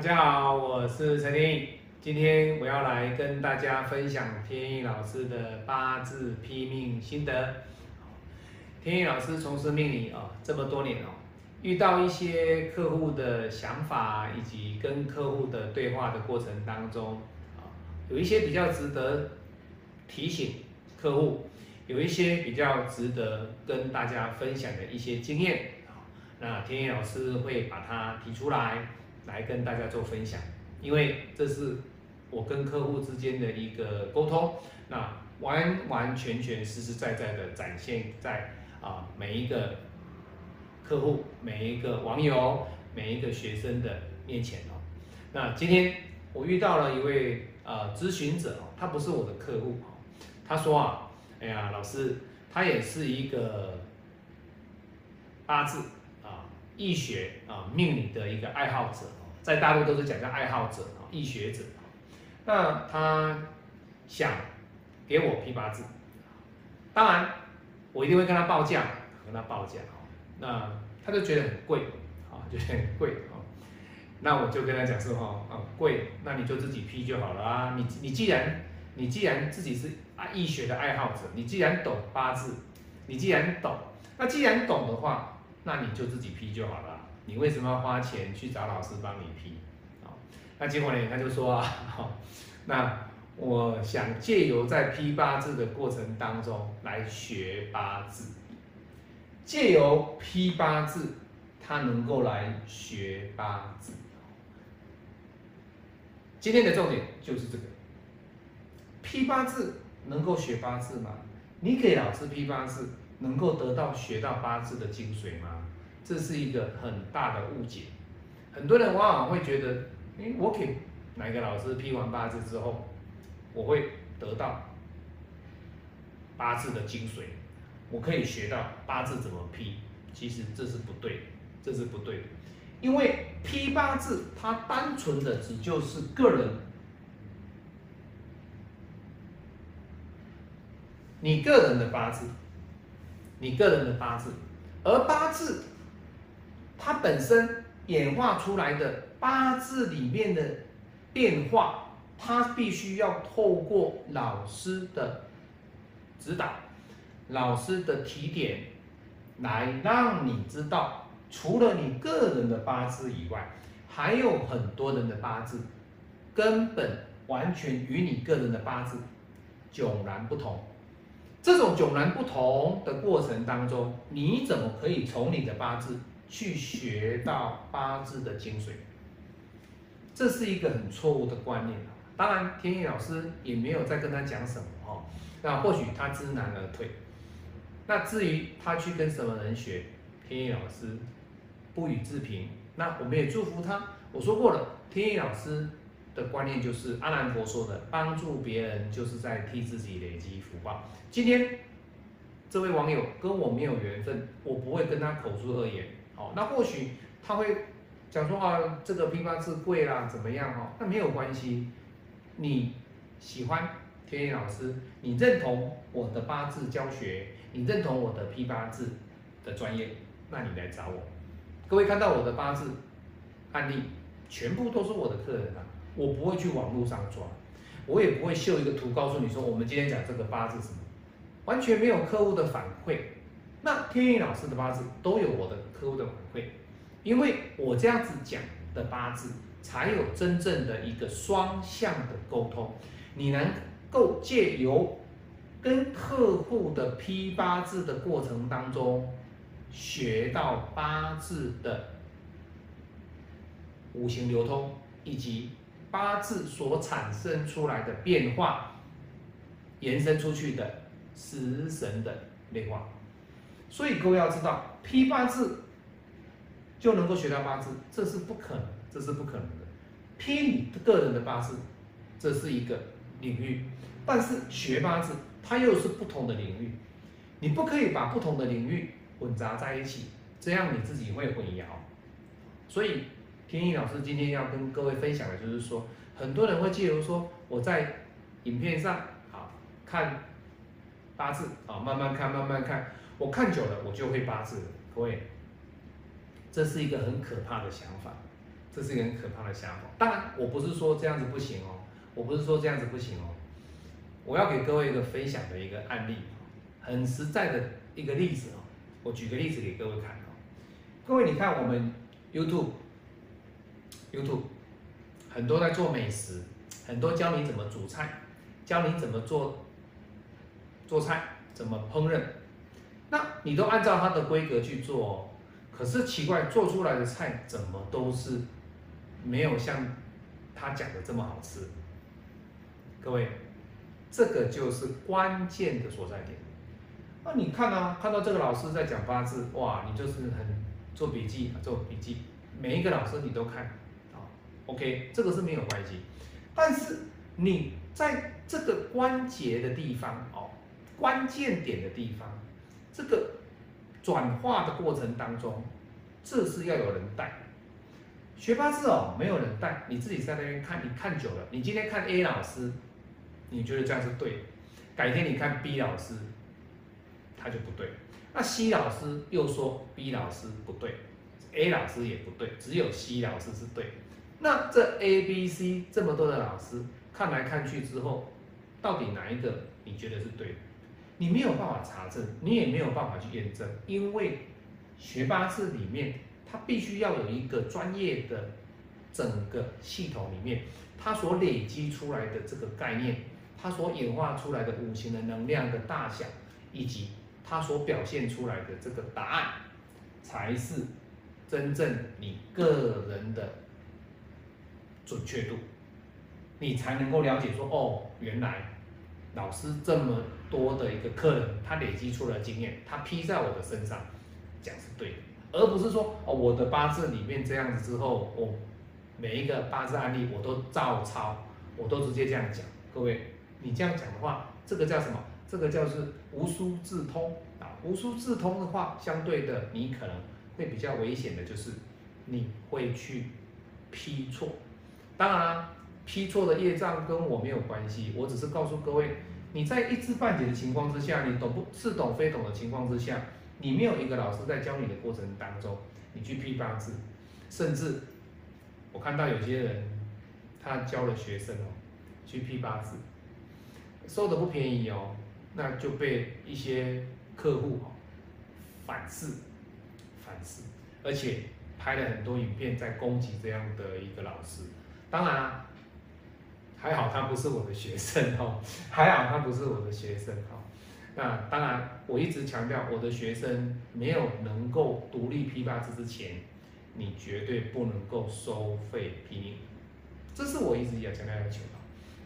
大家好，我是陈天意。今天我要来跟大家分享天意老师的八字批命心得。天意老师从事命理啊这么多年哦，遇到一些客户的想法以及跟客户的对话的过程当中啊，有一些比较值得提醒客户，有一些比较值得跟大家分享的一些经验。那天意老师会把它提出来，来跟大家做分享，因为这是我跟客户之间的一个沟通，那完完全全实实在在的展现在啊每一个客户、每一个网友、每一个学生的面前哦。那今天我遇到了一位呃咨询者哦，他不是我的客户哦，他说啊，哎呀老师，他也是一个八字。易学啊，命理的一个爱好者在大陆都是讲叫爱好者啊，易学者那他想给我批八字，当然我一定会跟他报价，跟他报价那他就觉得很贵啊，觉得很贵啊。那我就跟他讲说哈，啊贵，那你就自己批就好了啊。你你既然你既然自己是啊易学的爱好者，你既然懂八字，你既然懂，那既然懂的话。那你就自己批就好了，你为什么要花钱去找老师帮你批？啊，那结果呢？他就说啊，好那我想借由在批八字的过程当中来学八字，借由批八字，他能够来学八字。今天的重点就是这个，批八字能够学八字吗？你给老师批八字？能够得到学到八字的精髓吗？这是一个很大的误解。很多人往往会觉得，哎，我给哪个老师批完八字之后，我会得到八字的精髓，我可以学到八字怎么批。其实这是不对，这是不对的。因为批八字，它单纯的只就是个人，你个人的八字。你个人的八字，而八字它本身演化出来的八字里面的变化，它必须要透过老师的指导、老师的提点，来让你知道，除了你个人的八字以外，还有很多人的八字根本完全与你个人的八字迥然不同。这种迥然不同的过程当中，你怎么可以从你的八字去学到八字的精髓？这是一个很错误的观念当然，天意老师也没有再跟他讲什么哦。那或许他知难而退。那至于他去跟什么人学，天意老师不予置评。那我们也祝福他。我说过了，天意老师。的观念就是阿难陀说的，帮助别人就是在替自己累积福报。今天这位网友跟我没有缘分，我不会跟他口出恶言。好，那或许他会讲说啊，这个批八字贵啦，怎么样哦？那没有关系，你喜欢天野老师，你认同我的八字教学，你认同我的批八字的专业，那你来找我。各位看到我的八字案例，全部都是我的客人啊。我不会去网络上抓，我也不会秀一个图告诉你说我们今天讲这个八字什么，完全没有客户的反馈。那天意老师的八字都有我的客户的反馈，因为我这样子讲的八字才有真正的一个双向的沟通，你能够借由跟客户的批八字的过程当中，学到八字的五行流通以及。八字所产生出来的变化，延伸出去的食神的变化，所以各位要知道，批八字就能够学到八字，这是不可能，这是不可能的。批你个人的八字，这是一个领域，但是学八字它又是不同的领域，你不可以把不同的领域混杂在一起，这样你自己会混淆，所以。天意老师今天要跟各位分享的就是说，很多人会借由说我在影片上好看八字啊，慢慢看，慢慢看，我看久了我就会八字了。各位，这是一个很可怕的想法。这是一个很可怕的想法。当然，我不是说这样子不行哦，我不是说这样子不行哦。我要给各位一个分享的一个案例，很实在的一个例子哦。我举个例子给各位看哦。各位，你看我们 YouTube YouTube，很多在做美食，很多教你怎么煮菜，教你怎么做做菜，怎么烹饪。那你都按照他的规格去做哦。可是奇怪，做出来的菜怎么都是没有像他讲的这么好吃。各位，这个就是关键的所在点。那你看啊，看到这个老师在讲八字，哇，你就是很做笔记，做笔记，每一个老师你都看。OK，这个是没有关系。但是你在这个关节的地方哦，关键点的地方，这个。转化的过程当中，这是要有人带。学八字哦，没有人带，你自己在那边看，你看久了，你今天看 A 老师，你觉得这样是对，改天你看 B 老师，他就不对。那 C 老师又说 B 老师不对，A 老师也不对，只有 C 老师是对。那这 A、B、C 这么多的老师看来看去之后，到底哪一个你觉得是对的？你没有办法查证，你也没有办法去验证，因为学八字里面，它必须要有一个专业的整个系统里面，它所累积出来的这个概念，它所演化出来的五行的能量的大小，以及它所表现出来的这个答案，才是真正你个人的准确度，你才能够了解说，哦，原来老师这么。多的一个客人，他累积出了经验，他批在我的身上，讲是对的，而不是说哦，我的八字里面这样子之后，我每一个八字案例我都照抄，我都直接这样讲。各位，你这样讲的话，这个叫什么？这个叫是无书自通啊。无书自通的话，相对的，你可能会比较危险的，就是你会去批错。当然，批错的业障跟我没有关系，我只是告诉各位。你在一知半解的情况之下，你懂不似懂非懂的情况之下，你没有一个老师在教你的过程当中，你去批八字，甚至我看到有些人他教了学生哦，去批八字，收的不便宜哦，那就被一些客户哦反噬，反噬，而且拍了很多影片在攻击这样的一个老师，当然啊。还好他不是我的学生哦，还好他不是我的学生哦。那当然，我一直强调，我的学生没有能够独立批八字之前，你绝对不能够收费批命，这是我一直要强调要求的。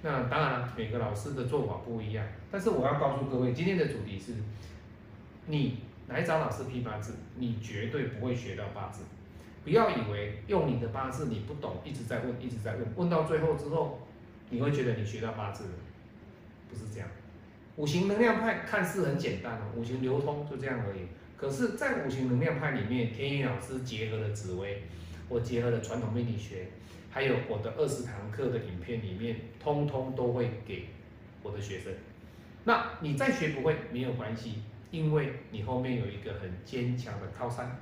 那当然，每个老师的做法不一样，但是我要告诉各位，今天的主题是，你来找老师批八字，你绝对不会学到八字。不要以为用你的八字你不懂，一直在问，一直在问，问到最后之后。你会觉得你学到八字了，不是这样。五行能量派看似很简单哦，五行流通就这样而已。可是，在五行能量派里面，天宇老师结合了紫薇，我结合了传统命理学，还有我的二十堂课的影片里面，通通都会给我的学生。那你再学不会没有关系，因为你后面有一个很坚强的靠山，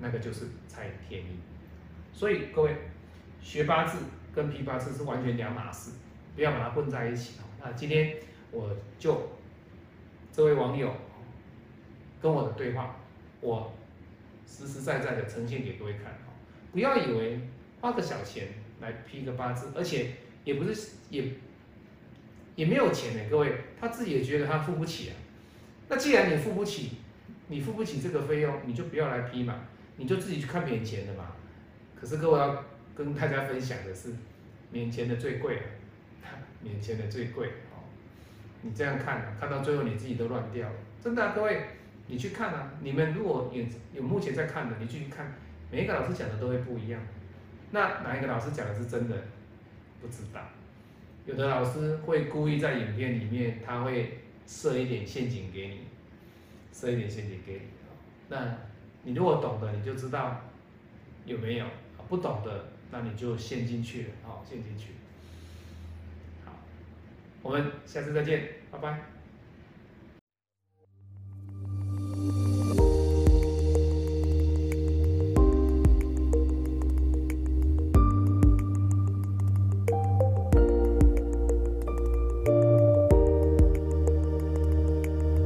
那个就是蔡天意。所以各位学八字跟批八字是完全两码事。不要把它混在一起哦。那今天我就这位网友跟我的对话，我实实在在的呈现给各位看哦。不要以为花个小钱来批个八字，而且也不是也也没有钱呢。各位他自己也觉得他付不起啊。那既然你付不起，你付不起这个费用，你就不要来批嘛，你就自己去看免钱的嘛。可是各位要跟大家分享的是，免钱的最贵了。免钱的最贵哦，你这样看，看到最后你自己都乱掉了，真的，各位，你去看啊，你们如果有有目前在看的，你继续看，每一个老师讲的都会不一样，那哪一个老师讲的是真的？不知道，有的老师会故意在影片里面，他会设一点陷阱给你，设一点陷阱给你，那你如果懂得，你就知道有没有，不懂的，那你就陷进去了，哦，陷进去。好我们下次再见，拜拜。